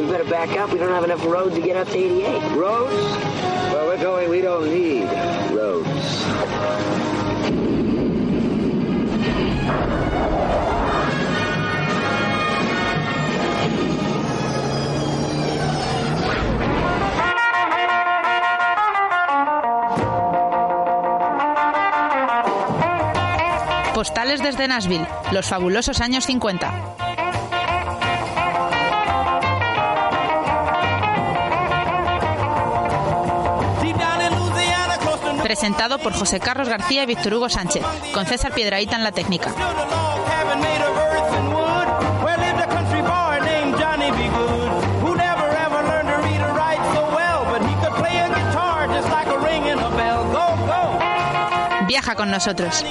We better back up. We don't have enough road to get up to 88. Roads? Well, we're going, we don't need roads. Postales desde Nashville, los fabulosos años 50. Presentado por José Carlos García y Víctor Hugo Sánchez, con César Piedraíta en la técnica. Viaja con nosotros.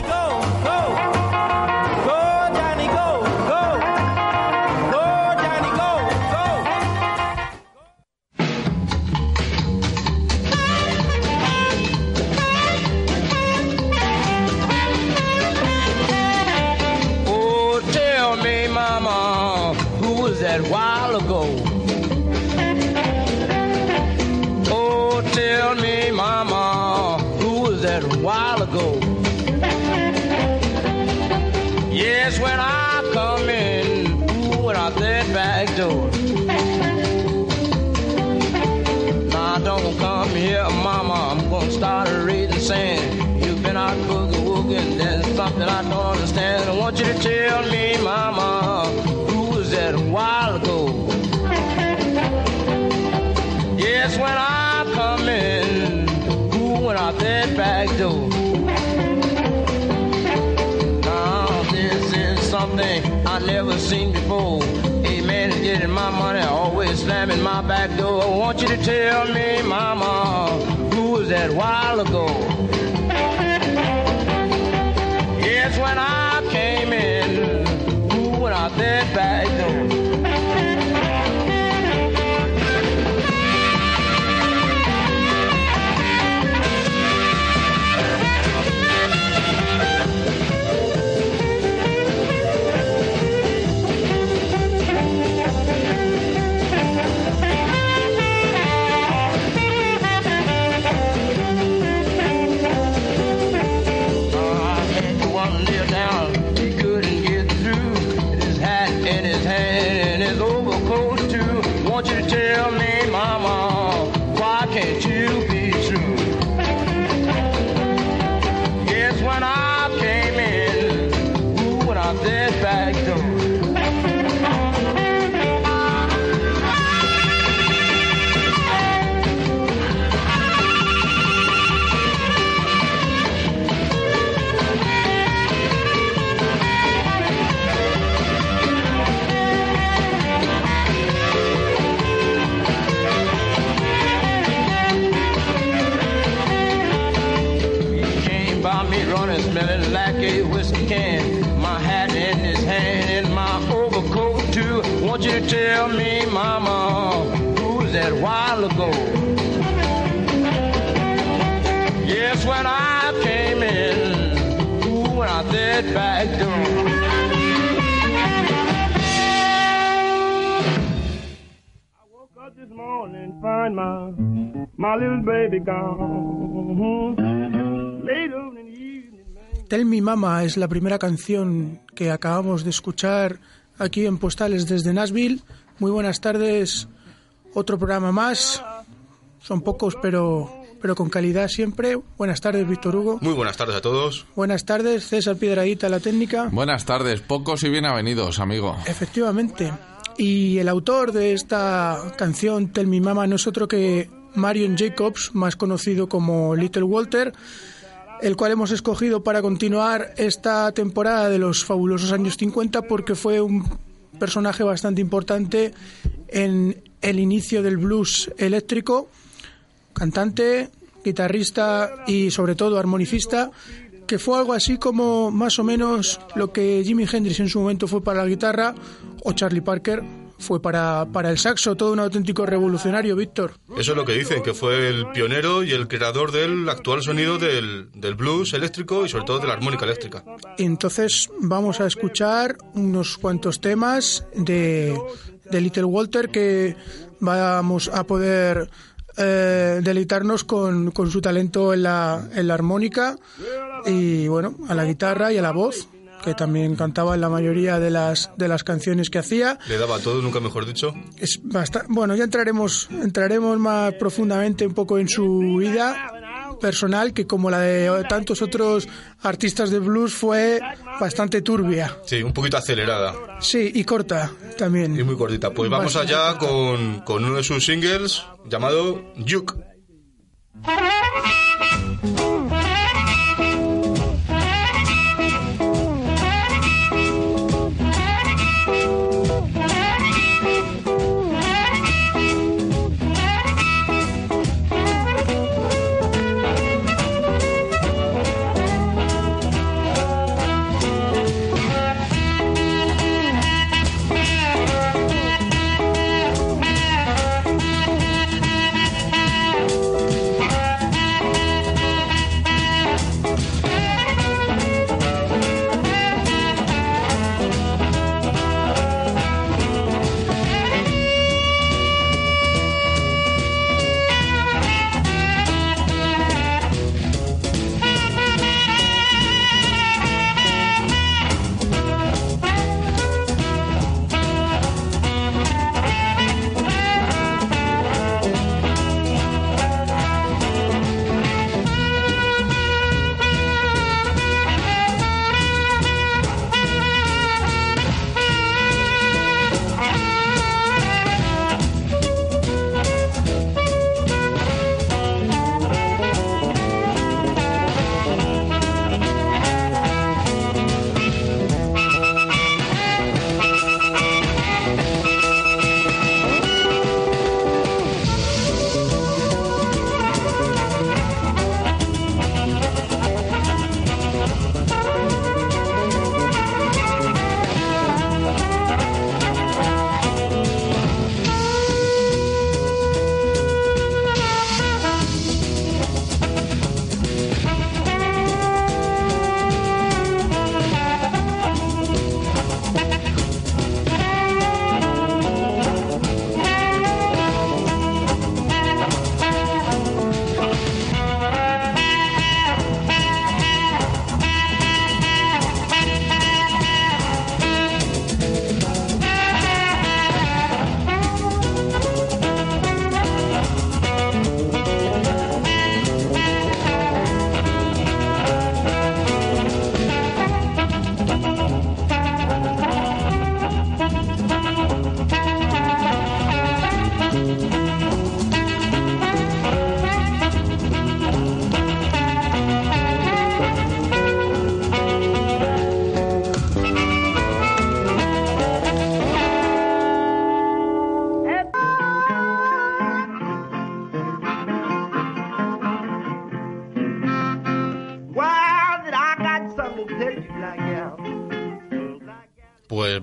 Something I don't understand. I want you to tell me, Mama, who was that a while ago? Yes, when I come in, who went out that back door? Now this is something I never seen before. A man is getting my money, always slamming my back door. I want you to tell me, Mama, who was that while ago? Goodbye. That back door? up this morning, find my my little baby gone. Late on in the evening, man. Tell Me Mama es la primera canción que acabamos de escuchar aquí en Postales desde Nashville. Muy buenas tardes, otro programa más. Son pocos, pero, pero con calidad siempre. Buenas tardes, Víctor Hugo. Muy buenas tardes a todos. Buenas tardes, César Piedraíta, la técnica. Buenas tardes, pocos y bien avenidos, amigo. Efectivamente. Y el autor de esta canción, Tell Me Mama, no es otro que Marion Jacobs, más conocido como Little Walter, el cual hemos escogido para continuar esta temporada de los fabulosos años 50 porque fue un personaje bastante importante en el inicio del blues eléctrico, cantante, guitarrista y sobre todo armonicista, que fue algo así como más o menos lo que Jimi Hendrix en su momento fue para la guitarra o Charlie Parker fue para, para el saxo, todo un auténtico revolucionario, Víctor. Eso es lo que dicen, que fue el pionero y el creador del actual sonido del, del blues eléctrico y sobre todo de la armónica eléctrica. Entonces vamos a escuchar unos cuantos temas de, de Little Walter que vamos a poder eh, deleitarnos con, con su talento en la, en la armónica y bueno, a la guitarra y a la voz que también cantaba en la mayoría de las de las canciones que hacía. Le daba todo, nunca mejor dicho. Es basta- bueno, ya entraremos entraremos más profundamente un poco en su vida personal que como la de tantos otros artistas de blues fue bastante turbia. Sí, un poquito acelerada Sí, y corta también. y muy cortita. Pues vamos Bastante allá con, con uno de sus singles llamado Juke.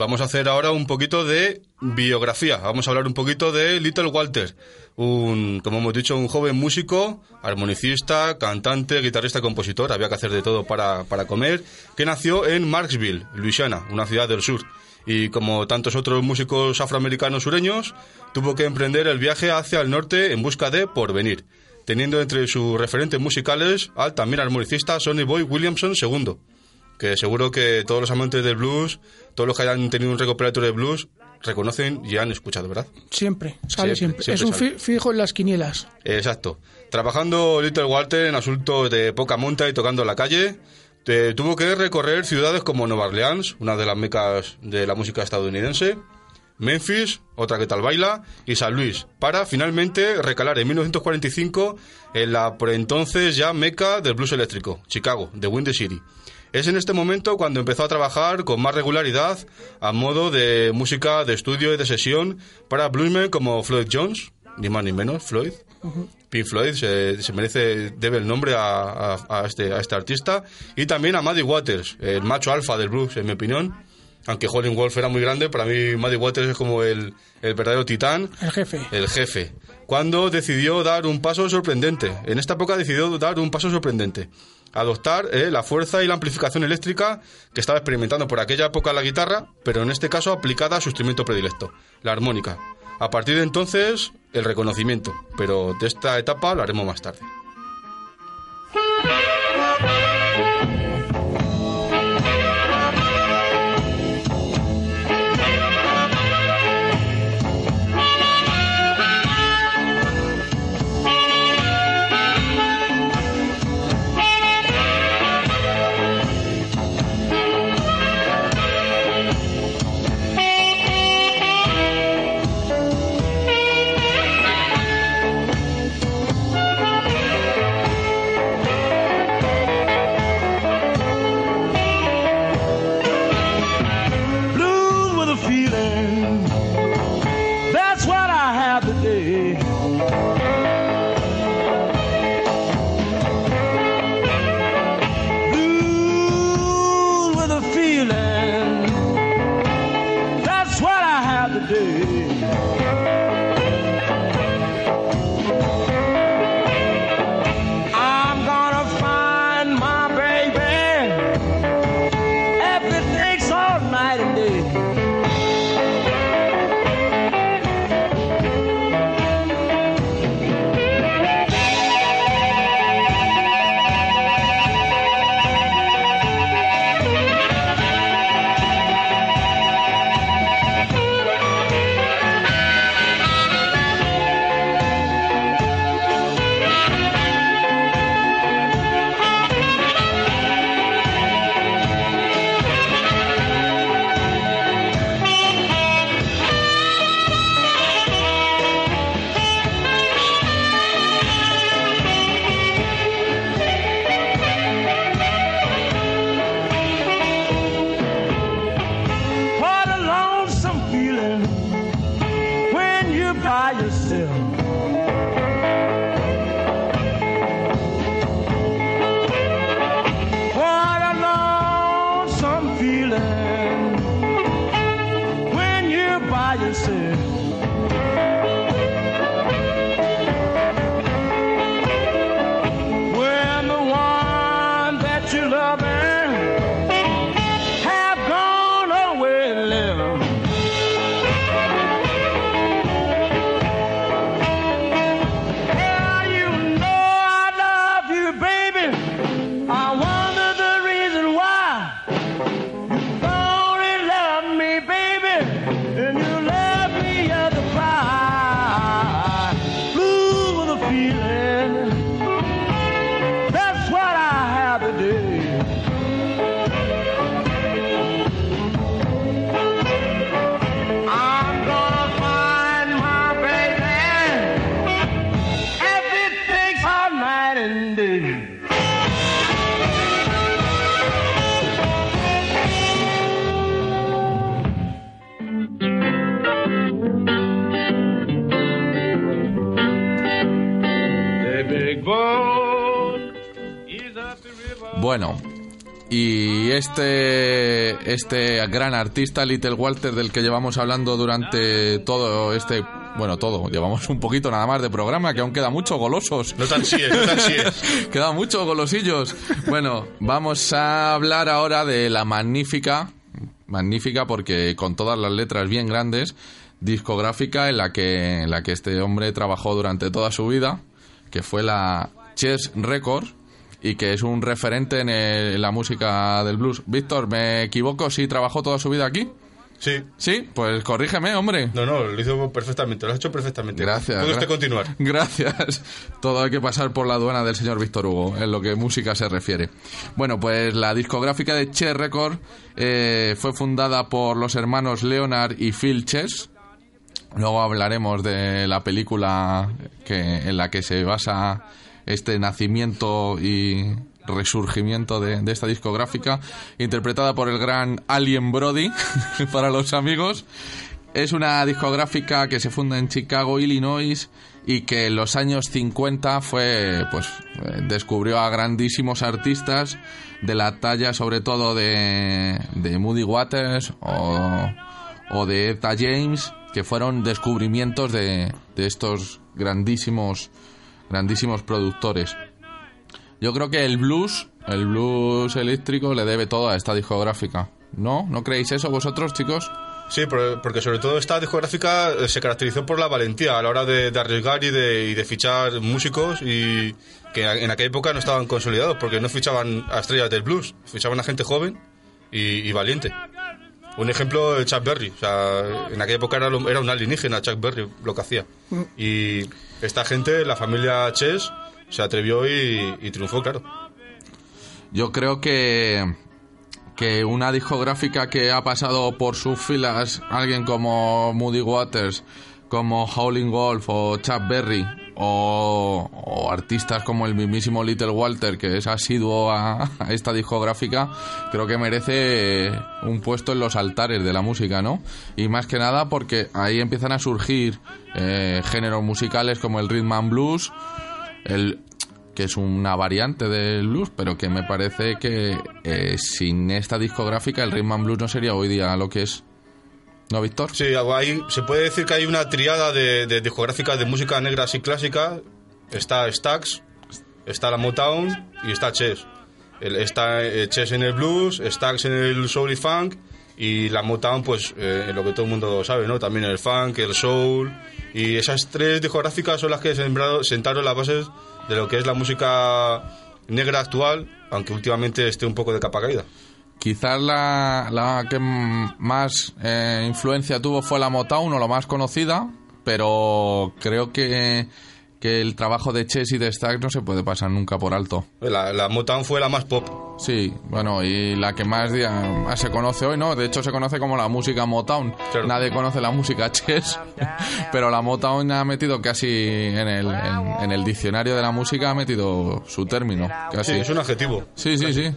Vamos a hacer ahora un poquito de biografía. Vamos a hablar un poquito de Little Walter, un, como hemos dicho, un joven músico, armonicista, cantante, guitarrista, compositor, había que hacer de todo para, para comer, que nació en Marksville, Louisiana, una ciudad del sur. Y como tantos otros músicos afroamericanos sureños, tuvo que emprender el viaje hacia el norte en busca de porvenir, teniendo entre sus referentes musicales al también armonicista Sonny Boy Williamson II que seguro que todos los amantes del blues, todos los que hayan tenido un recopilatorio de blues, reconocen y han escuchado, ¿verdad? Siempre, sale Siempre, siempre. es un sale. fi- fijo en las quinielas. Exacto. Trabajando Little Walter en asuntos de poca monta y tocando en la calle, tuvo que recorrer ciudades como Nueva Orleans, una de las mecas de la música estadounidense, Memphis, otra que tal baila, y San Luis, para finalmente recalar en 1945 en la por entonces ya meca del blues eléctrico, Chicago, de Windy City. Es en este momento cuando empezó a trabajar con más regularidad a modo de música de estudio y de sesión para bluesmen como Floyd Jones, ni más ni menos, Floyd, Pink Floyd se, se merece, debe el nombre a, a- a este, a este artista. Y también a Muddy Waters, el macho alfa del blues, en mi opinión. Aunque Holling Wolf era muy grande, para mí Muddy Waters es como el, el verdadero titán, El jefe. el jefe. Cuando decidió dar un paso sorprendente. En esta época decidió dar un paso sorprendente. Adoptar eh, la fuerza y la amplificación eléctrica que estaba experimentando por aquella época la guitarra, pero en este caso aplicada a su instrumento predilecto, la armónica. A partir de entonces, el reconocimiento, pero de esta etapa lo haremos más tarde. Y este, este gran artista, Little Walter, del que llevamos hablando durante todo este... Bueno, todo, llevamos un poquito nada más de programa, que aún queda mucho golosos. No tan sí, no tan sí. Queda mucho golosillos. Bueno, vamos a hablar ahora de la magnífica, magnífica porque con todas las letras bien grandes, discográfica en la que, en la que este hombre trabajó durante toda su vida, que fue la Chess Records y que es un referente en, el- en la música del blues. Víctor, ¿me equivoco si trabajó toda su vida aquí? Sí. Sí, pues corrígeme, hombre. No, no, lo hizo perfectamente, lo has hecho perfectamente. Gracias. Puede usted gra- continuar. Gracias. Todo hay que pasar por la aduana del señor Víctor Hugo, en lo que música se refiere. Bueno, pues la discográfica de Chess Record eh, fue fundada por los hermanos Leonard y Phil Chess. Luego hablaremos de la película que, en la que se basa este nacimiento y resurgimiento de, esta discográfica, interpretada por el gran Alien Brody, para los amigos. Es una discográfica que se funda en Chicago, Illinois, y que en los años 50 fue, pues, descubrió a grandísimos artistas de la talla, sobre todo de, de Moody Waters o, o de Eta James, que fueron descubrimientos de, de estos grandísimos, grandísimos productores. Yo creo que el blues El blues eléctrico le debe todo a esta discográfica. ¿No? ¿No creéis eso vosotros, chicos? Sí, por- porque sobre todo esta discográfica eh, se caracterizó por la valentía a la hora de, arriesgar y de, y de fichar músicos y que en aquella época no estaban consolidados porque no fichaban a estrellas del blues, fichaban a gente joven y valiente. Un ejemplo, eh, Chuck Berry. O sea, en aquella época era, lo- era un alienígena Chuck Berry lo que hacía. Y esta gente, la familia Chess, se atrevió y, y triunfó, claro. Yo creo que, que una discográfica que ha pasado por sus filas alguien como Moody Waters, como Howling Wolf o Chuck Berry o, o artistas como el mismísimo Little Walter que es asiduo a, esta discográfica creo que merece un puesto en los altares de la música, ¿no? Y más que nada porque ahí empiezan a surgir eh, géneros musicales como el rhythm and blues, el que es una variante del blues, pero que me parece que eh, sin esta discográfica el rhythm and blues no sería hoy día lo que es. ¿No, Víctor? Sí, hay, se puede decir que hay una triada de, de discográficas de música negra así clásica. Está Stax, está la Motown y está Chess. El- está eh, Chess en el blues, Stax en el soul y funk y la Motown pues eh, en lo que todo el mundo sabe, ¿no? También el funk, el soul y esas tres discográficas son las que sembrado- sentaron las bases de lo que es la música negra actual, aunque últimamente esté un poco de capa caída. Quizás la, la que más eh, influencia tuvo fue la Motown o la más conocida, pero creo que, que el trabajo de Chess y de Stax no se puede pasar nunca por alto. La, la Motown fue la más pop. Sí, bueno, y la que más, día- más se conoce hoy, ¿no? De hecho, se conoce como la música Motown. Claro. Nadie conoce la música Chess, pero la Motown ha metido casi en el, en, en el diccionario de la música, ha metido su término. Casi. Sí, es un adjetivo. Sí, sí, sí.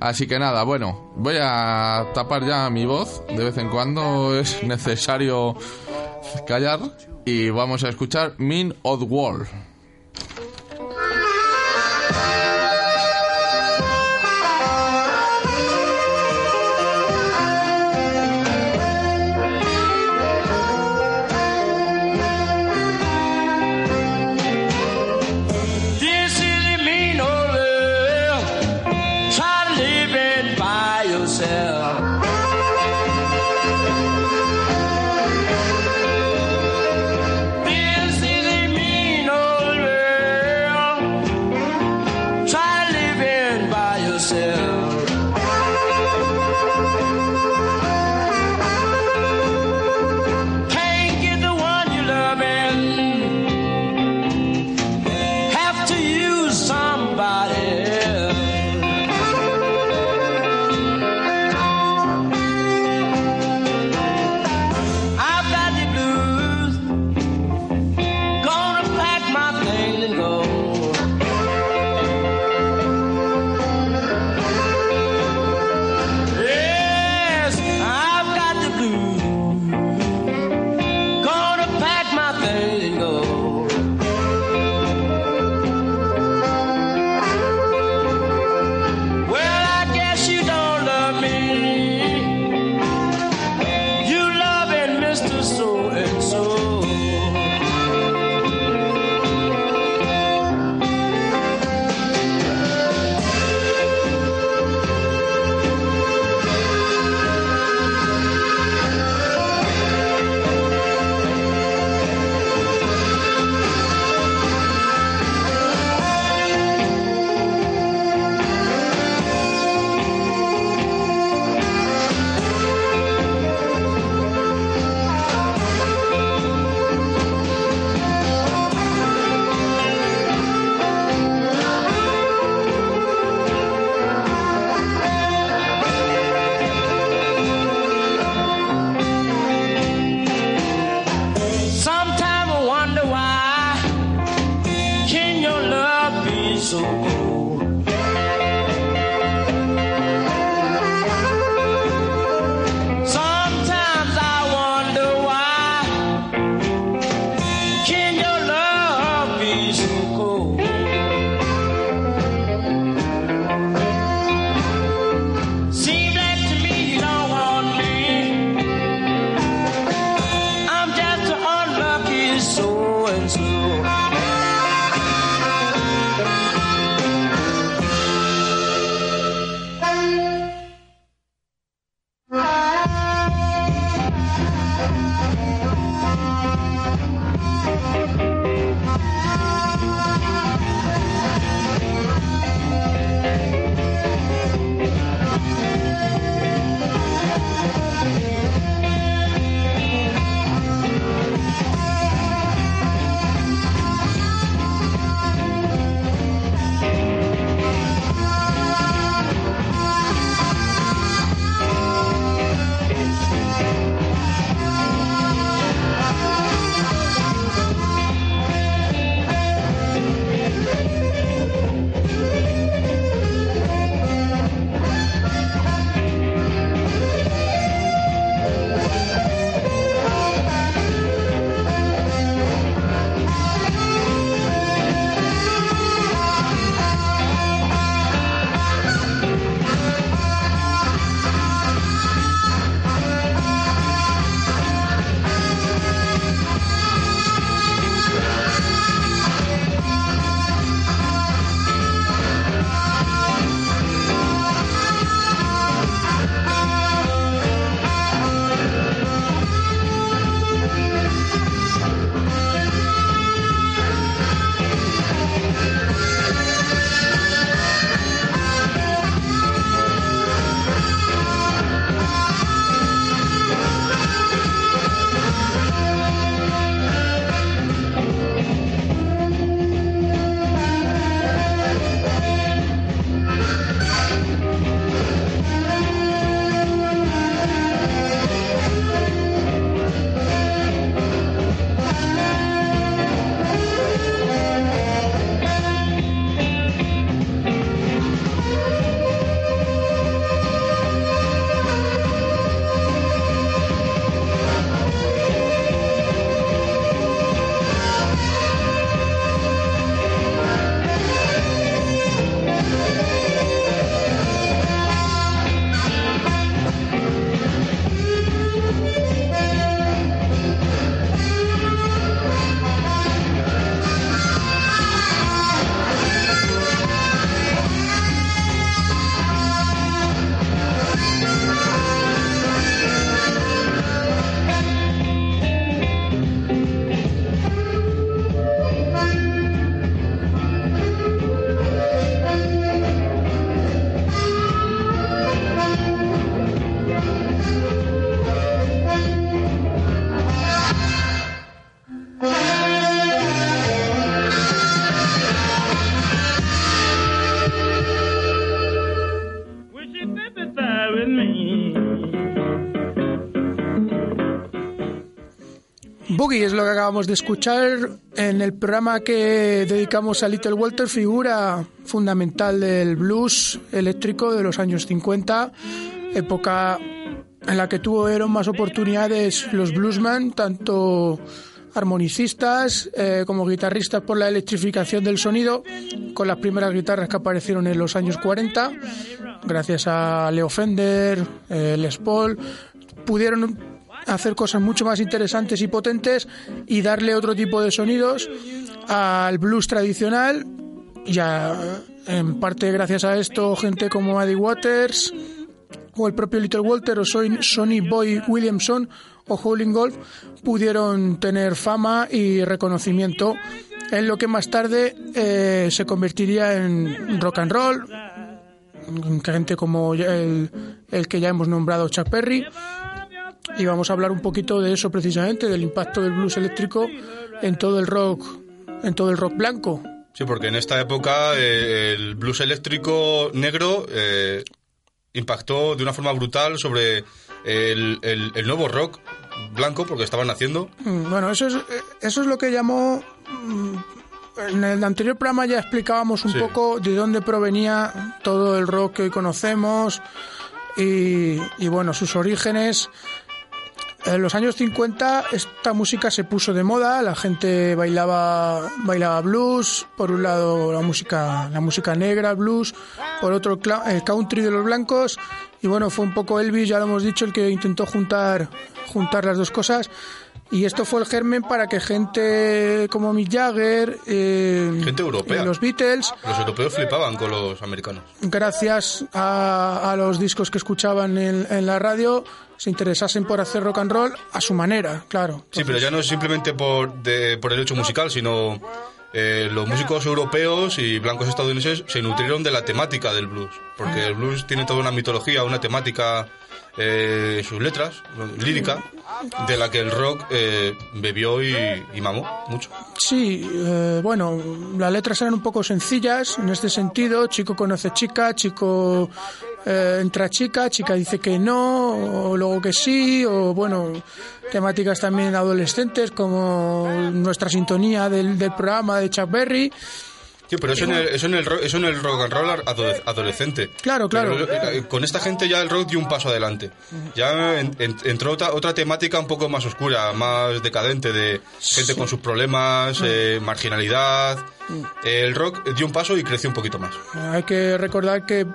Así que nada, bueno, voy a tapar ya mi voz. De vez en cuando es necesario callar. Y vamos a escuchar Mean Odd World. Boogie es lo que acabamos de escuchar en el programa que dedicamos a Little Walter, figura fundamental del blues eléctrico de los años 50, época en la que tuvieron más oportunidades los bluesmen, tanto armonicistas eh, como guitarristas por la electrificación del sonido, con las primeras guitarras que aparecieron en los años 40, gracias a Leo Fender, eh, Les Paul, pudieron hacer cosas mucho más interesantes y potentes y darle otro tipo de sonidos al blues tradicional. Ya en parte gracias a esto, gente como Eddie Waters o el propio Little Walter o Son- Sonny Boy Williamson o Howling Golf pudieron tener fama y reconocimiento en lo que más tarde eh, se convertiría en rock and roll, gente como el, el que ya hemos nombrado Chuck Berry y vamos a hablar un poquito de eso precisamente del impacto del blues eléctrico en todo el rock en todo el rock blanco Sí, porque en esta época eh, el blues eléctrico negro eh, impactó de una forma brutal sobre el, el- el nuevo rock blanco, porque estaban naciendo. Mm, Bueno, eso es, eso es lo que llamó. mm, En el anterior programa ya explicábamos un Sí. poco de dónde provenía todo el rock que hoy conocemos y, y, bueno, sus orígenes. En los años 50 esta música se puso de moda, la gente bailaba, bailaba blues, por un lado la música, la música negra, blues, por otro el country de los blancos, y bueno, fue un poco Elvis, ya lo hemos dicho, el que intentó juntar, juntar las dos cosas, y esto fue el germen para que gente como Mick Jagger, eh, Gente europea. y los Beatles, Los europeos flipaban con los americanos. gracias a, a los discos que escuchaban en, en la radio, se interesasen por hacer rock and roll a su manera, claro. Sí, pero ya no es simplemente por, de- por el hecho musical, sino eh, los músicos europeos y blancos estadounidenses se nutrieron de la temática del blues, porque el blues tiene toda una mitología, una temática eh, sus letras, lírica, de la que el rock eh, bebió y, y mamó mucho. Sí, eh, bueno, las letras eran un poco sencillas en este sentido. Chico conoce chica, chico eh, entra chica, chica dice que no, o luego que sí, o bueno, temáticas también adolescentes como nuestra sintonía del, del programa de Chuck Berry. Sí, pero eso en el, eso en el, eso en el rock and roll adole- adolescente. Claro, claro. Pero, eh, con esta gente ya el rock dio un paso adelante. Ya en- en- entró otra, otra temática un poco más oscura, más decadente, de gente con sus problemas, eh, marginalidad. El rock dio un paso y creció un poquito más. Hay que recordar que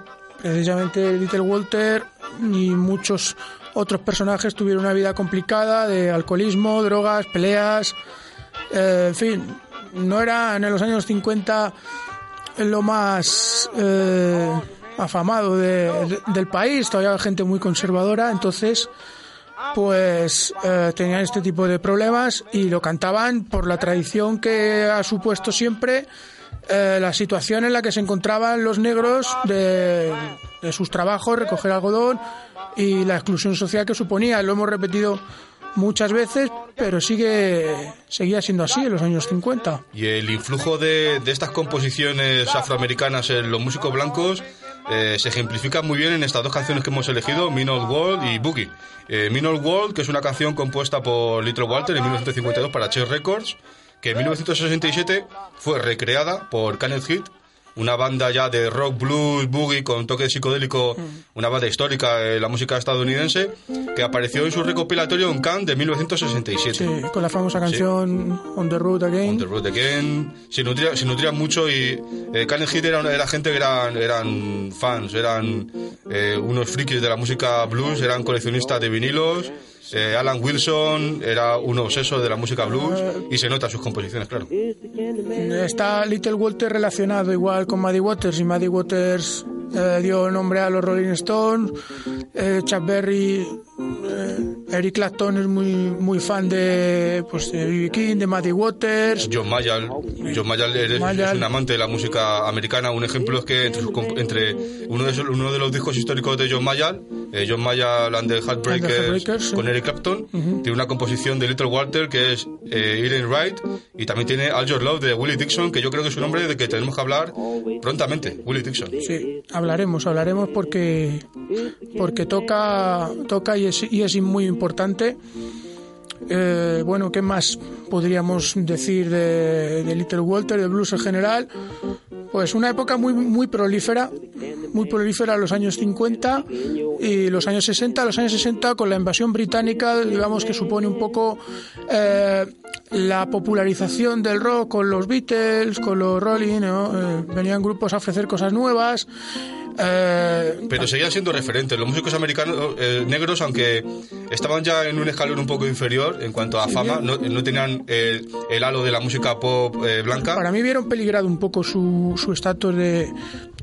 precisamente Little Walter y muchos otros personajes tuvieron una vida complicada de alcoholismo, drogas, peleas, eh, en fin, no era en los años 50 lo más eh, afamado de- de- del país, todavía gente muy conservadora, entonces pues eh, tenían este tipo de problemas y lo cantaban por la tradición que ha supuesto siempre eh, la situación en la que se encontraban los negros de sus trabajos, recoger algodón y la exclusión social que suponía. Lo hemos repetido muchas veces, pero sigue seguía siendo así en los años 50. Y el influjo de, de estas composiciones afroamericanas en los músicos blancos eh, se ejemplifica muy bien en estas dos canciones que hemos elegido, Mean Old World y Boogie. Eh, Old World, que es una canción compuesta por Little Walter en 1952 para Chess Records, que en 1967 fue recreada por Kenneth Heat, una banda ya de rock, blues, boogie con toque psicodélico, una banda histórica de la música estadounidense, que apareció en su recopilatorio en Cannes de 1967. Sí, con la famosa canción On the Road Again. On the Road Again. Se nutría, se nutría mucho y eh, Kenneth Heat era, era gente que eran, eran fans, eran eh, unos frikis de la música blues, eran coleccionistas de vinilos. Eh, Alan Wilson era un obseso de la música blues y se nota sus composiciones, claro. Está Little Walter relacionado igual con Maddie Waters y Maddie Waters eh, dio nombre a los Rolling Stones. Eh, Chuck Berry, eh, Eric Clapton es muy muy fan de pues de B.B. King, de Maddie Waters. John Mayall, John Mayall es, Mayall. es un amante de la música americana. Un ejemplo es que entre, sus entre uno, de, uno de los discos históricos de John Mayall, eh, John Mayall and the Heartbreakers, Heartbreakers, sí. con Eric Clapton, tiene una composición de Little Walter que es eh, It Ain't Right y también tiene All Your Love de Willie Dixon, que yo creo que es un hombre de que tenemos que hablar prontamente, Willie Dixon. Sí, hablaremos, hablaremos porque porque toca toca y es, y es muy importante. Eh, bueno, ¿qué más podríamos decir de, de Little Walter, de blues en general? Pues una época muy, muy prolífera, muy prolífera los años 50 y los años 60. Los años 60 con la invasión británica, digamos que supone un poco eh, la popularización del rock con los Beatles, con los Rolling, ¿no? Eh, venían grupos a ofrecer cosas nuevas. Eh, Pero seguían siendo referentes. Los músicos americanos eh, negros, aunque estaban ya en un escalón un poco inferior en cuanto a fama, no, no tenían el, el halo de la música pop eh, blanca. Para mí vieron peligrado un poco su su estatus de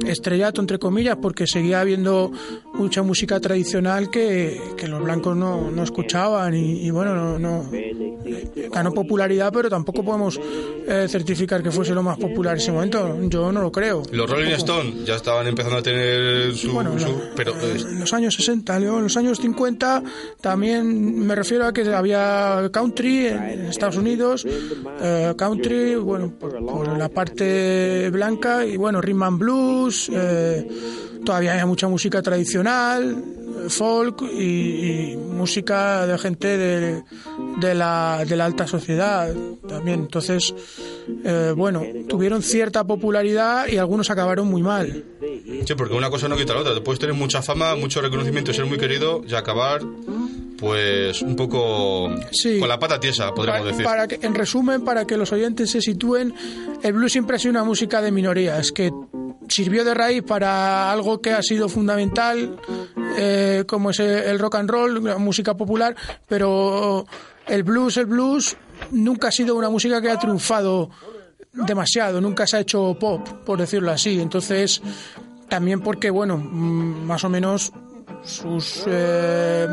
estrellato, entre comillas, porque seguía habiendo mucha música tradicional que, que los blancos no, no escuchaban y, y bueno, no, no- ganó popularidad, pero tampoco podemos eh, certificar que fuese lo más popular en ese momento. Yo no lo creo. Los Rolling. Stones ya estaban empezando a tener su... Bueno, su- no, pero eh, en los años 60, Leo, en los años 50 también me refiero a que había country en Estados Unidos, eh, country, bueno, por, por la parte blanca y bueno, rhythm and blues, eh, todavía había mucha música tradicional, eh, folk y, y música de gente de, de, la, de la alta sociedad también. Entonces, eh, bueno, tuvieron cierta popularidad y algunos acabaron muy mal. Sí, porque una cosa no quita la otra. Te puedes tener mucha fama, mucho reconocimiento y ser muy querido y acabar, pues, un poco Sí. con la pata tiesa, podríamos para, decir. para que, en resumen, para que los oyentes se sitúen, el blues siempre ha sido una música de minorías, que sirvió de raíz para algo que ha sido fundamental, eh, como es el, rock and roll, la música popular, pero el blues, el blues, nunca ha sido una música que ha triunfado demasiado, nunca se ha hecho pop, por decirlo así. Entonces, también porque, bueno, mm, más o menos sus eh,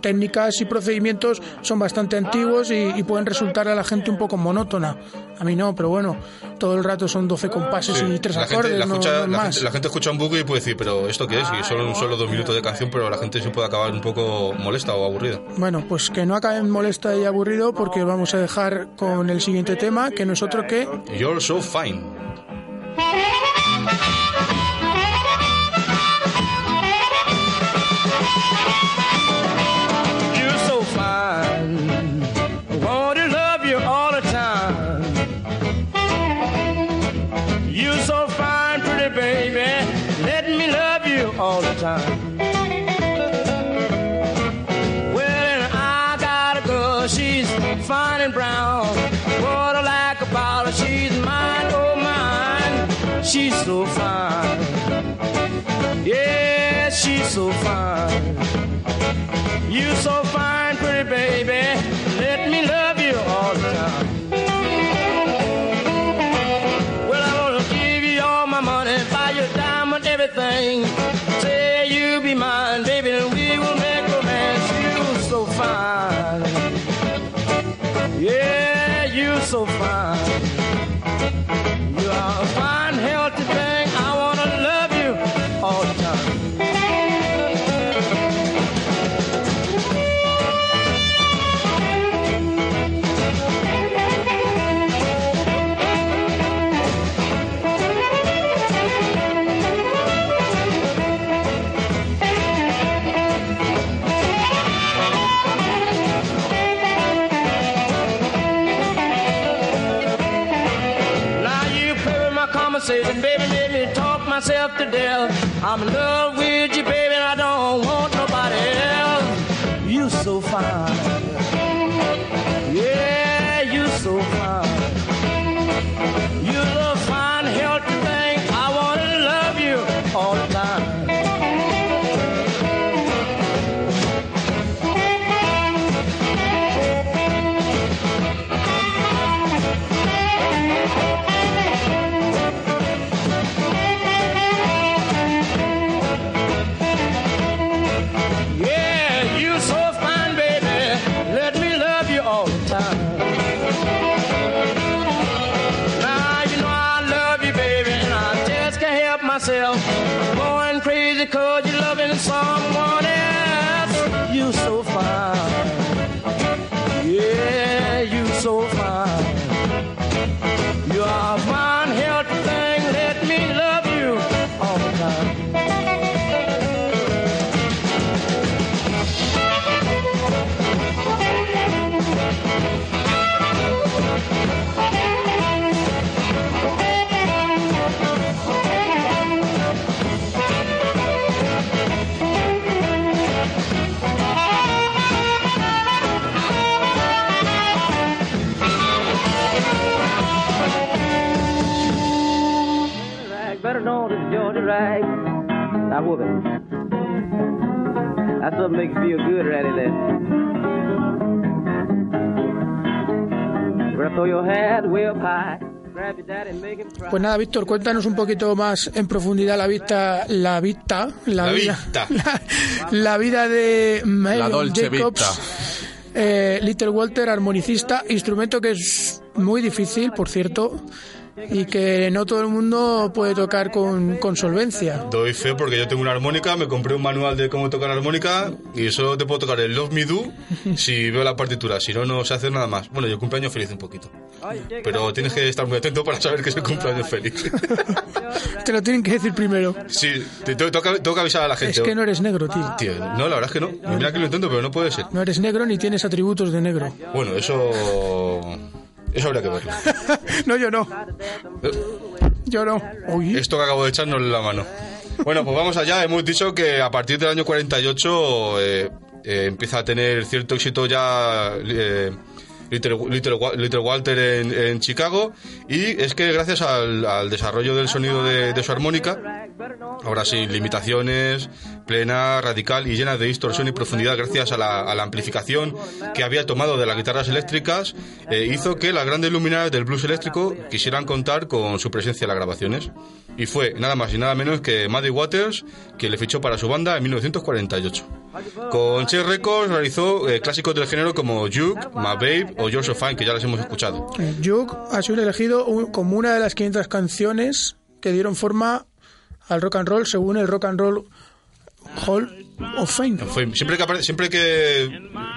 técnicas y procedimientos son bastante antiguos y, y pueden resultar a la gente un poco monótona. A mí no, pero bueno, todo el rato son 12 compases Sí. y tres la, gente, acordes, la, no- escucha, no la, gente, la gente escucha un bucle y puede decir, pero ¿esto qué es? Y son solo dos minutos de canción, pero la gente se puede acabar un poco molesta o aburrida. Bueno, pues que no acaben molesta y aburrido porque vamos a dejar con el siguiente tema, que no es otro que You're so fine. So fine. You so fine, I'm in love with Now whoop it. That's what makes you feel good, ready there. We're gonna throw your head. Pues nada, Víctor, cuéntanos un poquito más en profundidad la vista, la vista, la, La vida, vista. la, la vida de Dolce Jacobs, eh, Little Walter, armonicista, instrumento que es muy difícil, por cierto, y que no todo el mundo puede tocar con, con solvencia. Doy fe porque yo tengo una armónica, me compré un manual de cómo tocar armónica y solo te puedo tocar el Love Me Do si veo la partitura, si no, no se hace nada más. Bueno, yo cumpleaños feliz un poquito. Pero tienes que estar muy atento para saber que es el cumpleaños feliz. Te lo tienen que decir primero. Sí, te tengo, tengo que avisar a la gente. Es que no eres negro, tío. Tío, no, la verdad es que no. Mira que lo intento, pero no puede ser. No eres negro ni tienes atributos de negro. Bueno, eso... Eso habría que verlo. no, yo no. Yo no. Uy. Esto que acabo de echarnos en la mano. Bueno, pues vamos allá. Hemos dicho que a partir del año 48 eh, eh, empieza a tener cierto éxito ya eh, Little, Little Wa- Little Walter en, Chicago. Y es que gracias al, desarrollo del sonido de, su armónica, ahora sí, limitaciones, plena, radical y llena de distorsión y profundidad gracias a la, amplificación que había tomado de las guitarras eléctricas, eh, hizo que las grandes luminarias del blues eléctrico quisieran contar con su presencia en las grabaciones. Y fue nada más y nada menos que Muddy Waters quien le fichó para su banda en 1948. Con Che Records realizó eh, clásicos del género como Juke, My Babe o Yours of Fine, que ya las hemos escuchado. Eh, Juke ha sido elegido como una de las 500 canciones que dieron forma al rock and roll según el Rock and Roll Hall of Fame. Siempre que siempre que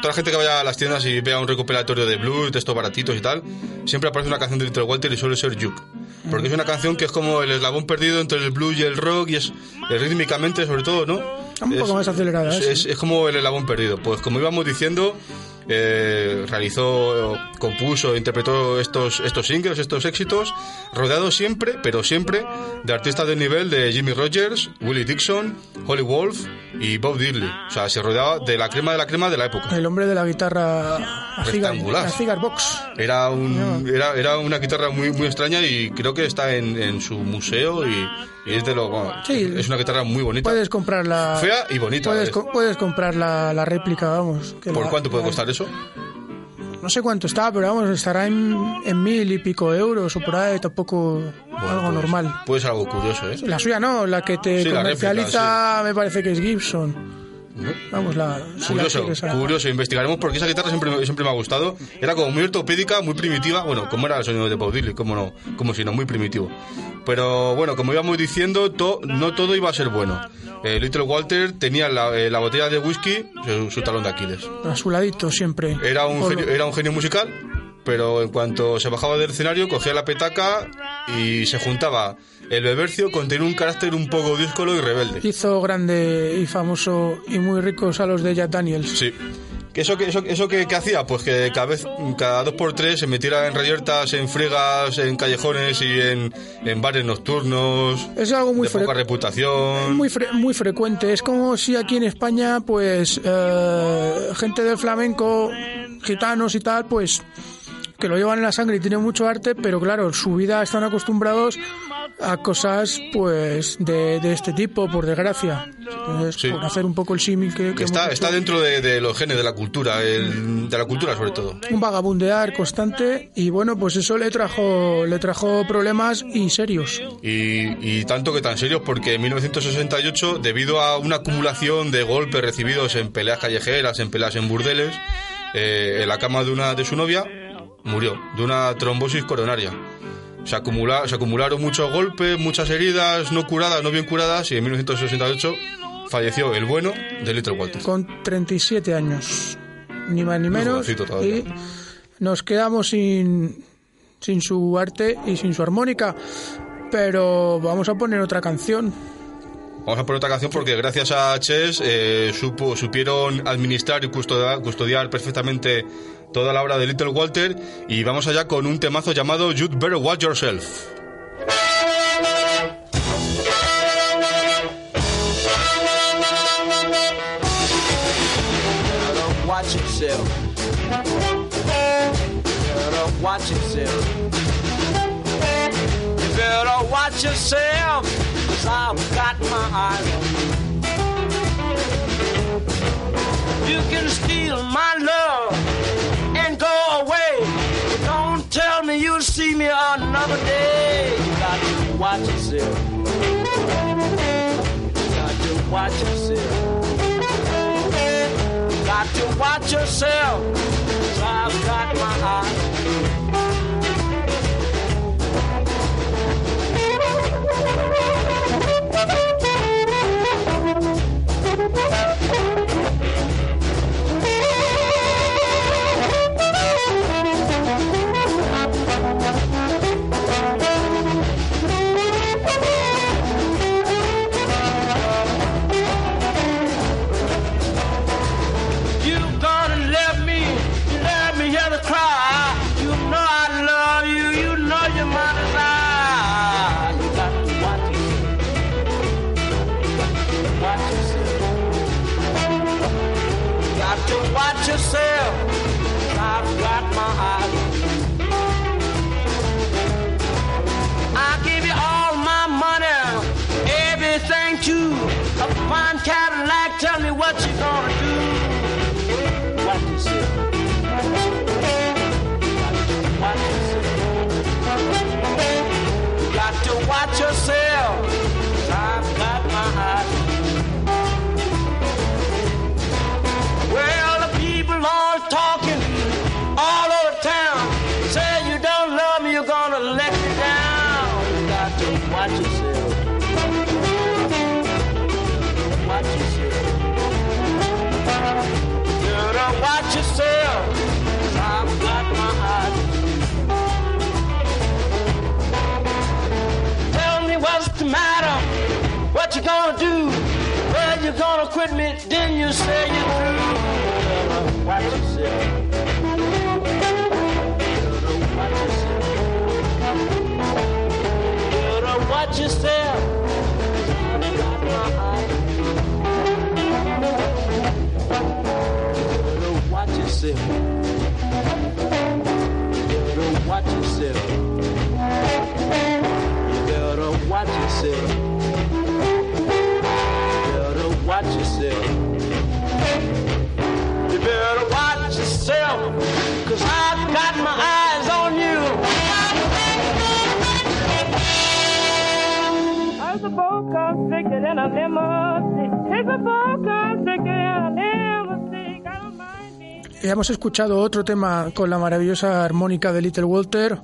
toda la gente que vaya a las tiendas y vea un recopilatorio de blues, de estos baratitos y tal, siempre aparece una canción de Little Walter y suele ser Juke. Porque es una canción que es como el eslabón perdido entre el blues y el rock y es eh, rítmicamente sobre todo, ¿no? Un poco Es- más acelerada, Es, ¿eh? es- es como el eslabón perdido. Pues como íbamos diciendo, eh, realizó, compuso, interpretó estos, estos singles, estos éxitos, rodeado siempre, pero siempre, de artistas del nivel de Jimmy Rogers, Willie Dixon, Holly Wolf y Bob Dylan. O sea, se rodeaba de la crema de la crema de la época. El hombre de la guitarra Rectangular. a cigar box. Era, un, era, era una guitarra muy, muy extraña y creo que está en, en su museo y, y es de lo... bueno, Sí. es una guitarra muy bonita. Puedes comprar la Fea y bonita. Puedes, ¿eh? co- puedes comprar la, la réplica, vamos. que ¿Por la- cuánto puede la- costar eso? No sé cuánto está, pero vamos, estará en, en mil y pico euros o por ahí, tampoco algo pues, normal. Puede ser algo curioso, ¿eh? La suya no, la que te Sí, la comercializa me parece que es Gibson. Vamos, la... si Curioso, curioso, investigaremos porque esa guitarra siempre, me- siempre me ha gustado. Era como muy ortopédica, muy primitiva. Bueno, como era el sonido de Bob Dylan, como no, como si no, muy primitivo. Pero bueno, como íbamos diciendo, to- no todo iba a ser bueno. Eh, Little Walter tenía la, eh, la botella de whisky, su, su talón de Aquiles. A su ladito siempre. Era un, Polo. genio, era un genio musical, pero en cuanto se bajaba del escenario, cogía la petaca y se juntaba el bebercio con tener un carácter un poco díscolo y rebelde. Hizo grande y famoso y muy ricos a los de Jack Daniels. Sí. ¿Que ¿Eso, que, eso, eso que, que hacía? Pues que cada vez, cada dos por tres se metiera en reyertas, en fregas, en callejones y en, en bares nocturnos. Es algo muy de poca reputación. muy, fre- muy frecuente. Es como si aquí en España, pues, eh, gente del flamenco, gitanos y tal, pues, que lo llevan en la sangre y tienen mucho arte, pero claro, su vida están acostumbrados a cosas, pues, de, de este tipo, por desgracia. Entonces, Sí. por hacer un poco el símil que, que está, está dentro de, de los genes de la cultura, el- de la cultura sobre todo. un vagabundear constante y bueno, pues eso le trajo, le trajo problemas y serios. Y, y tanto que tan serios porque en 1968, debido a una acumulación de golpes recibidos en peleas callejeras, en peleas en burdeles, eh, en la cama de una de su novia, murió de una trombosis coronaria. Se, acumula- se acumularon muchos golpes, muchas heridas no curadas, no bien curadas, y en 1968 falleció el bueno de Little Walter. con 37 años, ni más ni menos. Y nos quedamos sin, sin su arte y sin su armónica. Pero vamos a poner otra canción. Vamos a poner otra canción porque gracias a Chess eh, supo, supieron administrar y custodiar, custodiar perfectamente toda la obra de Little Walter y vamos allá con un temazo llamado You'd Better Watch Yourself. watch yourself. Better watch yourself. You better watch yourself. cause I've got my eyes on you. You can steal my love see me another day. You got to watch yourself. You got to watch yourself. Got to watch yourself. Cause I've got my eyes. You Ya hemos escuchado otro tema con la maravillosa armónica de Little Walter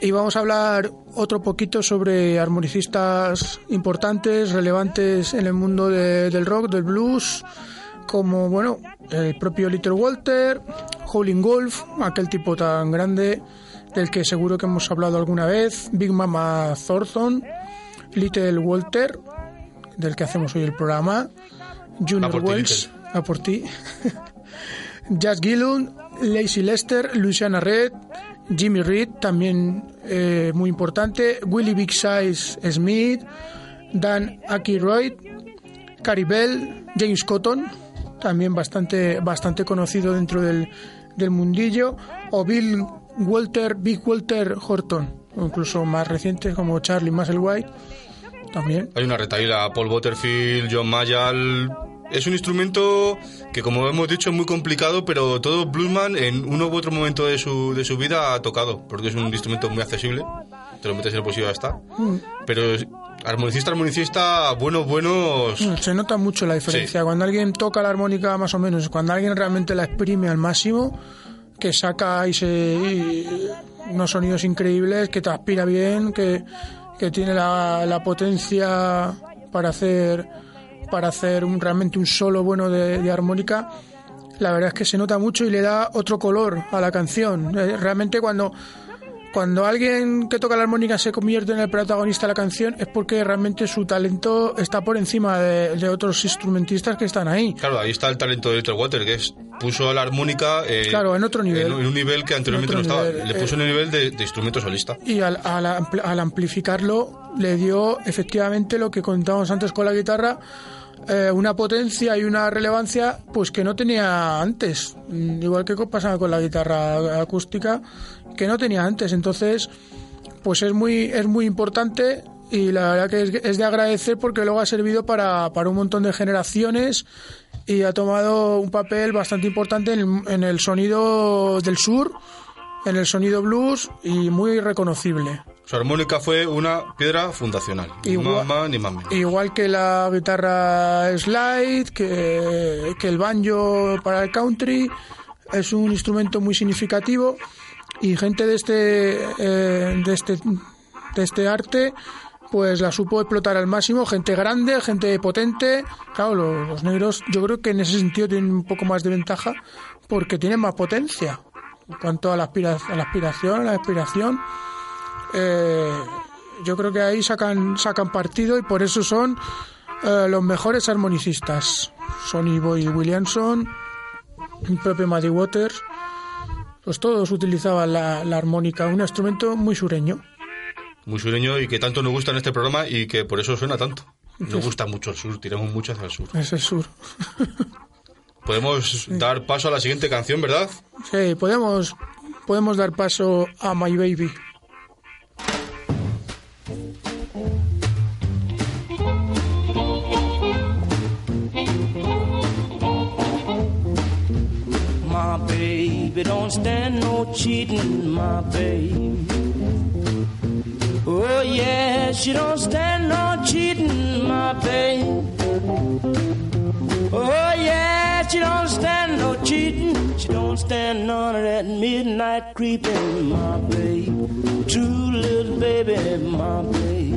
y vamos a hablar otro poquito sobre armonicistas importantes, relevantes en el mundo de- del rock, del blues, como bueno, el propio Little Walter, Howlin' Wolf, aquel tipo tan grande del que seguro que hemos hablado alguna vez, Big Mama Thornton, Little Walter, del que hacemos hoy el programa, Junior Wells, a por ti. Jazz Gillum, Lacey Lester, Luciana Red, Jimmy Reed, también eh, muy importante, Willie Big Size Smith, Dan Aykroyd, Carrie Bell, James Cotton, también bastante, bastante conocido dentro del, del mundillo, o Bill Walter, Big Walter Horton, o incluso más recientes como Charlie Musselwhite, también. Hay una retaíla, Paul Butterfield, John Mayall. Es un instrumento que, como hemos dicho, es muy complicado, pero todo bluesman en uno u otro momento de su, de su vida ha tocado, porque es un instrumento muy accesible. Te lo metes en el bolsillo y ya está. Mm. Pero armonicista, armonicista, buenos, buenos. Se nota mucho la diferencia. Cuando alguien toca la armónica más o menos, cuando alguien realmente la exprime al máximo, que saca y se, y unos sonidos increíbles, que te aspira bien, que, que tiene la, la potencia para hacer para hacer un, realmente un solo bueno de, de armónica. La verdad es que se nota mucho y le da otro color a la canción. Eh, Realmente cuando cuando alguien que toca la armónica se convierte en el protagonista de la canción es porque realmente su talento está por encima de, de otros instrumentistas que están ahí. Claro, ahí está el talento de Little Walter, que es, puso la armónica eh, Claro, en otro nivel. en un nivel que anteriormente En no otro estaba. nivel, Le puso eh. en el nivel de, de instrumento solista. Y al, al ampl- al amplificarlo le dio efectivamente lo que contábamos antes con la guitarra, eh, una potencia y una relevancia pues que no tenía antes, Mm, igual que pasaba con la guitarra acústica, que no tenía antes. Entonces, pues es muy, es muy importante y la verdad que es, de agradecer porque luego ha servido para, para un montón de generaciones y ha tomado un papel bastante importante en en el sonido del sur, en el sonido blues y muy reconocible. Su armónica fue una piedra fundacional. Igual- más, ni más menos. Igual que la guitarra slide, que, que el banjo para el country, es un instrumento muy significativo y gente de este, eh, de este, de este arte pues la supo explotar al máximo, gente grande, gente potente. Claro, los, los negros yo creo que en ese sentido tienen un poco más de ventaja porque tienen más potencia. En cuanto a la, aspira- a la aspiración, a la aspiración, eh, yo creo que ahí sacan, sacan partido y por eso son eh, los mejores armonicistas. Sonny Boy Williamson, el propio Muddy Waters, pues todos utilizaban la, la armónica, un instrumento muy sureño. Muy sureño y que tanto nos gusta en este programa y que por eso suena tanto. Nos gusta mucho el sur, tiramos mucho hacia el sur. Es el sur. Podemos dar paso a la siguiente canción, ¿verdad? Sí, podemos, podemos dar paso a My Baby. Baby don't stand no cheating, my baby. Oh yeah, she don't stand no cheating, my baby. Oh yeah, she don't stand no cheating. She don't stand none of that midnight creeping, my baby. True little baby, my baby.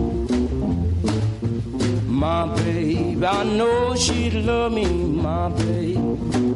My baby, I know she'd love me, my baby.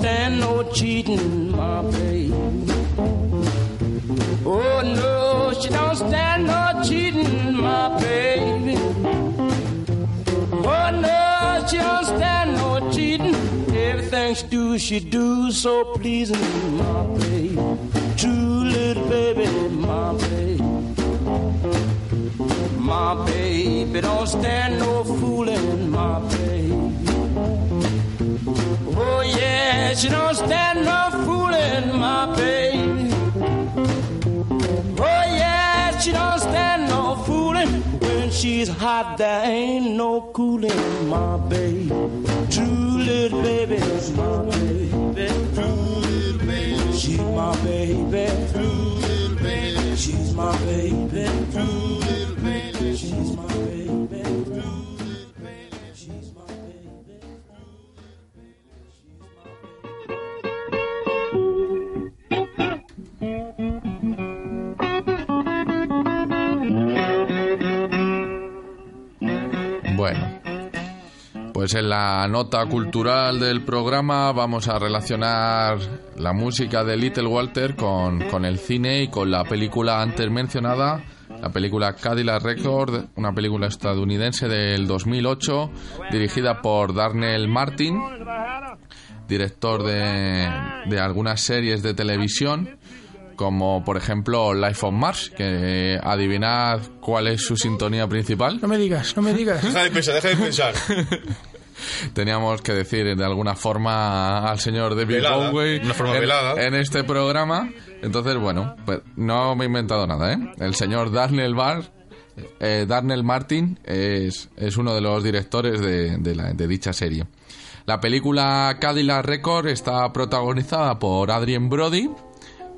Stand no cheating, my baby. Oh no, she don't stand no cheating, my baby. Oh no, she don't stand no cheating. Everything she do, she do so pleasing, my baby. True little baby, my baby. My baby don't stand no fooling, my baby. Oh yeah, she don't stand no fooling, my baby. Oh yeah, she don't stand no fooling. When she's hot, there ain't no cooling, my baby. True little baby, my baby. True little baby, she's my baby. True little baby, she's my baby. True pues en la nota cultural del programa vamos a relacionar la música de Little Walter con, con el cine y con la película antes mencionada, la película Cadillac Record, una película estadounidense del 2008 dirigida por Darnell Martin, director de, de algunas series de televisión como por ejemplo Life on Mars, que adivinad cuál es su sintonía principal. No me digas, no me digas. Deja de pensar, deja de pensar. Teníamos que decir de alguna forma al señor David Velada, Bowie una forma en, velada. en este programa. Entonces, bueno, pues no me he inventado nada, ¿eh? El señor Darnell Bar, eh, Darnell Martin es, es uno de los directores de, de la- de dicha serie. La película Cadillac Record está protagonizada por Adrien Brody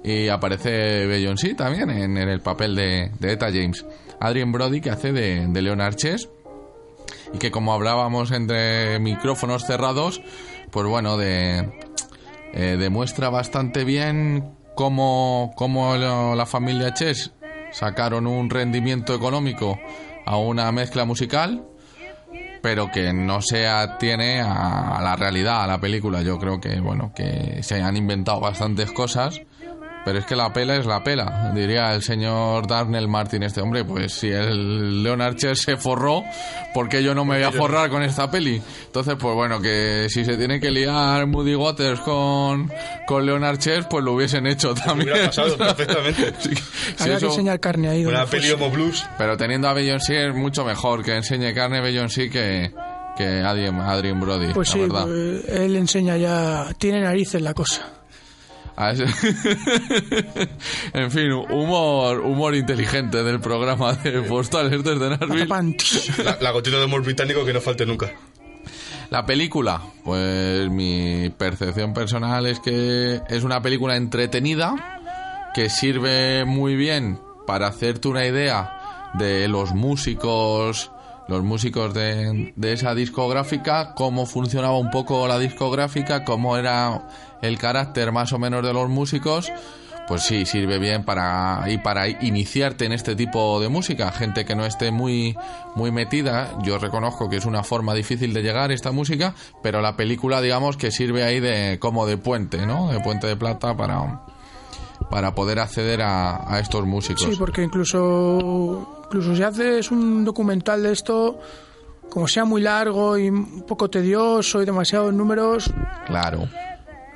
y aparece Beyoncé también en, en el papel de, de Eta James. Adrien Brody que hace de, de Leonard Chess y que como hablábamos entre micrófonos cerrados, pues bueno, de, eh, demuestra bastante bien cómo, cómo la familia Chess sacaron un rendimiento económico a una mezcla musical, pero que no se atiene a la realidad, a la película. Yo creo que, bueno, que se han inventado bastantes cosas, pero es que la pela es la pela, diría el señor Darnell Martin, este hombre. Pues si el Leonard Cher se forró, ¿por qué yo no me voy a forrar con esta peli? Entonces, pues bueno, que si se tiene que liar Moody Waters con, con Leonard Cher, pues lo hubiesen hecho también. Hubiera pasado perfectamente. Sí, sí, Había que enseñar carne ahí. Una peli. Homo Blues. pero teniendo a Beyoncé es mucho mejor que enseñe carne Beyoncé que, que Adrien, Adrien Brody, Pues la sí, verdad. pues, él enseña ya, tiene narices la cosa. A ese- en fin, humor, humor inteligente del programa de postales desde Nashville. La, la gotita de humor británico que no falte nunca. La película, pues mi percepción personal es que es una película entretenida que sirve muy bien para hacerte una idea de los músicos, los músicos de, de esa discográfica, cómo funcionaba un poco la discográfica, cómo era el carácter más o menos de los músicos. Pues sí, sirve bien para y para iniciarte en este tipo de música, gente que no esté muy muy metida. Yo reconozco que es una forma difícil de llegar esta música, pero la película digamos que sirve ahí de como de puente, ¿no? De puente de plata para para poder acceder a, a estos músicos. Sí, porque incluso, incluso si haces un documental de esto, como sea muy largo y un poco tedioso y demasiados números, Claro.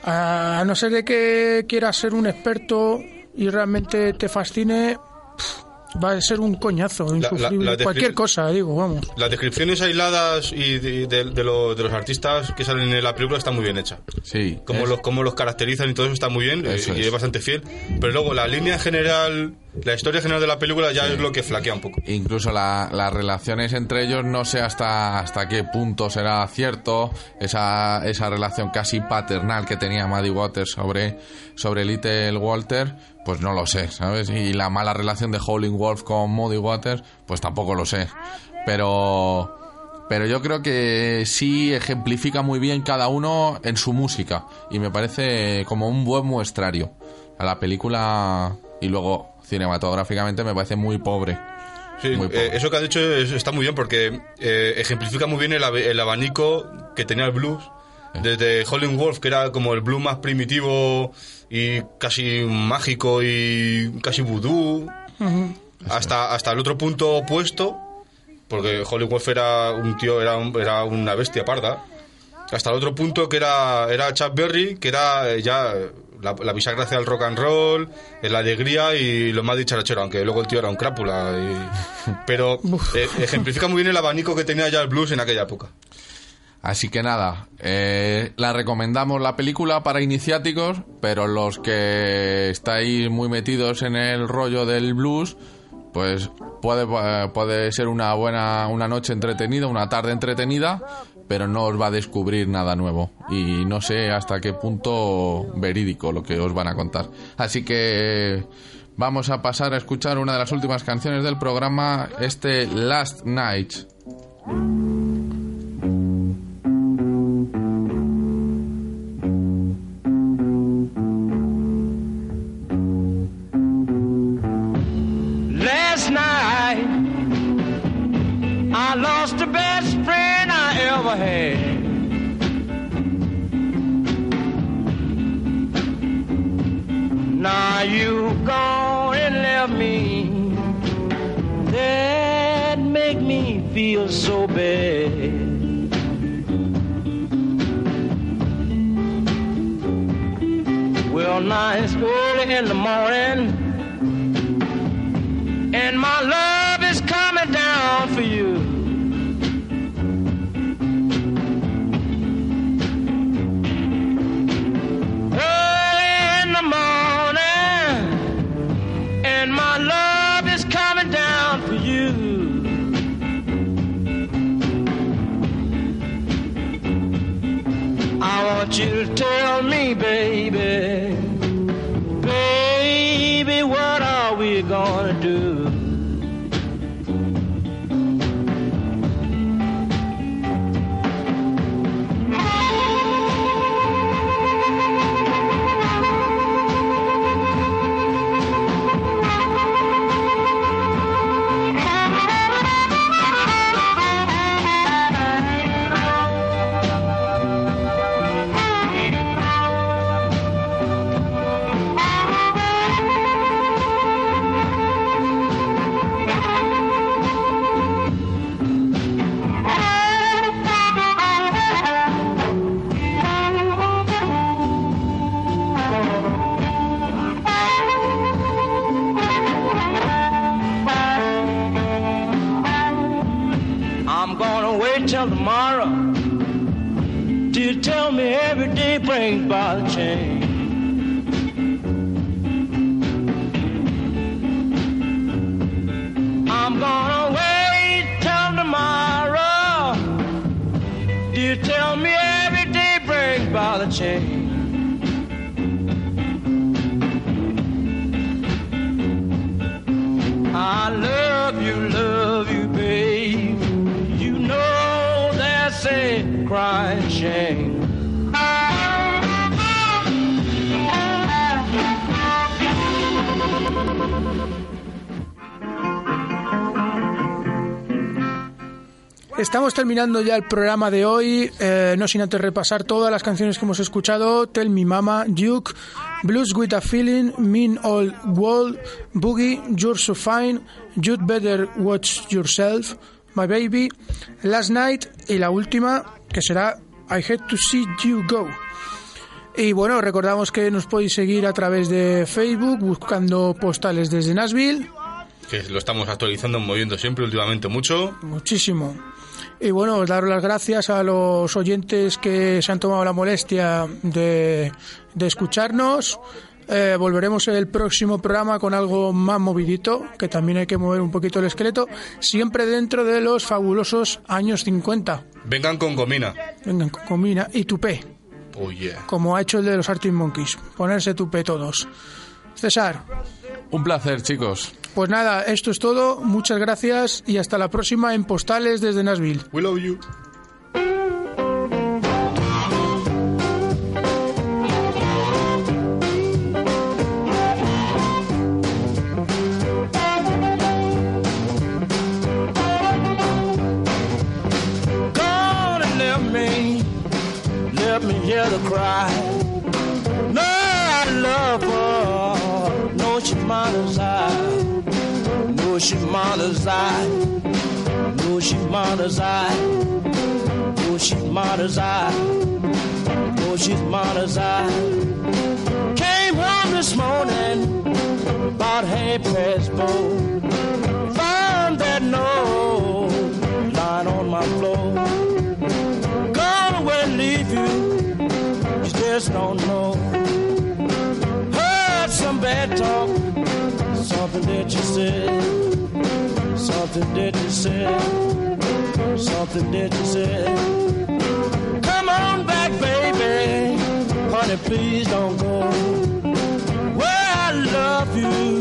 a no ser de que quieras ser un experto y realmente te fascine, pff, va a ser un coñazo insufrible. la descri- Cualquier cosa, digo, vamos. Las descripciones aisladas y de, de- de lo- de los artistas que salen en la película está muy bien hecha. Sí. Cómo es- los, cómo los caracterizan y todo eso está muy bien eh, Eso y es. es bastante fiel. Pero luego la línea general, la historia general de la película ya es lo que flaquea un poco. incluso la- las relaciones entre ellos no sé hasta hasta qué punto será cierto esa, esa relación casi paternal que tenía Maddie Waters sobre, sobre Little Walter pues no lo sé ¿sabes? y la mala relación de Howling Wolf con Maddie Waters pues tampoco lo sé pero pero yo creo que sí ejemplifica muy bien cada uno en su música y me parece como un buen muestrario a la película y luego cinematográficamente me parece muy pobre Sí, Muy pobre. eh, eso que has dicho es- está muy bien porque eh, ejemplifica muy bien el, abanico que tenía el blues. Eh. Desde Howlin' Wolf, que era como el blues más primitivo y casi mágico y casi vudú, hasta, hasta el otro punto opuesto, porque Howlin' Wolf era un tío, era, un- era una bestia parda, hasta el otro punto que era, era Chuck Berry, que era ya la, la bisagra del rock and roll, la alegría y lo más dicharachero, aunque luego el tío era un crápula. y- pero eh, ejemplifica muy bien el abanico que tenía ya el blues en aquella época. Así que nada, eh, la recomendamos la película para iniciáticos, pero los que estáis muy metidos en el rollo del blues, pues puede, eh, puede ser una buena una noche entretenida, una tarde entretenida, pero no os va a descubrir nada nuevo y no sé hasta qué punto verídico lo que os van a contar. Así que vamos a pasar a escuchar una de las últimas canciones del programa, este Last Night. Feel so bad. Well, now it's early in the morning and my love till tomorrow. Do you tell me every day brings about change? Estamos terminando ya el programa de hoy, eh, no sin antes repasar todas las canciones que hemos escuchado: Tell Me Mama, Duke, Blues with a Feeling, Mean Old World, Boogie, You're So Fine, You'd Better Watch Yourself, My Baby, Last Night y la última, que será I Had to See You Go. Y bueno, recordamos que nos podéis seguir a través de Facebook buscando postales desde Nashville. Que lo estamos actualizando, moviendo siempre, últimamente mucho. Muchísimo. Y bueno, daros las gracias a los oyentes que se han tomado la molestia de, de escucharnos. Eh, volveremos el próximo programa con algo más movidito, que también hay que mover un poquito el esqueleto, siempre dentro de los fabulosos años 50. Vengan con gomina. Vengan con comina y tupé, Oh yeah. como ha hecho el de los Arctic Monkeys. Ponerse tupé todos. César, Un placer, chicos. Pues nada, esto es todo. Muchas gracias y hasta la próxima en Postales desde Nashville. We love you. Mother's eye. No, oh, she's mother's eye. No, oh, she's mother's eye. Came home this morning about half past four. Found that note lying on my floor. Gone away, leave you. You just don't know. Heard some bad talk. Something that you said. Something that you said. Something that you said. Come on back, baby. Honey, please don't go. Where I love you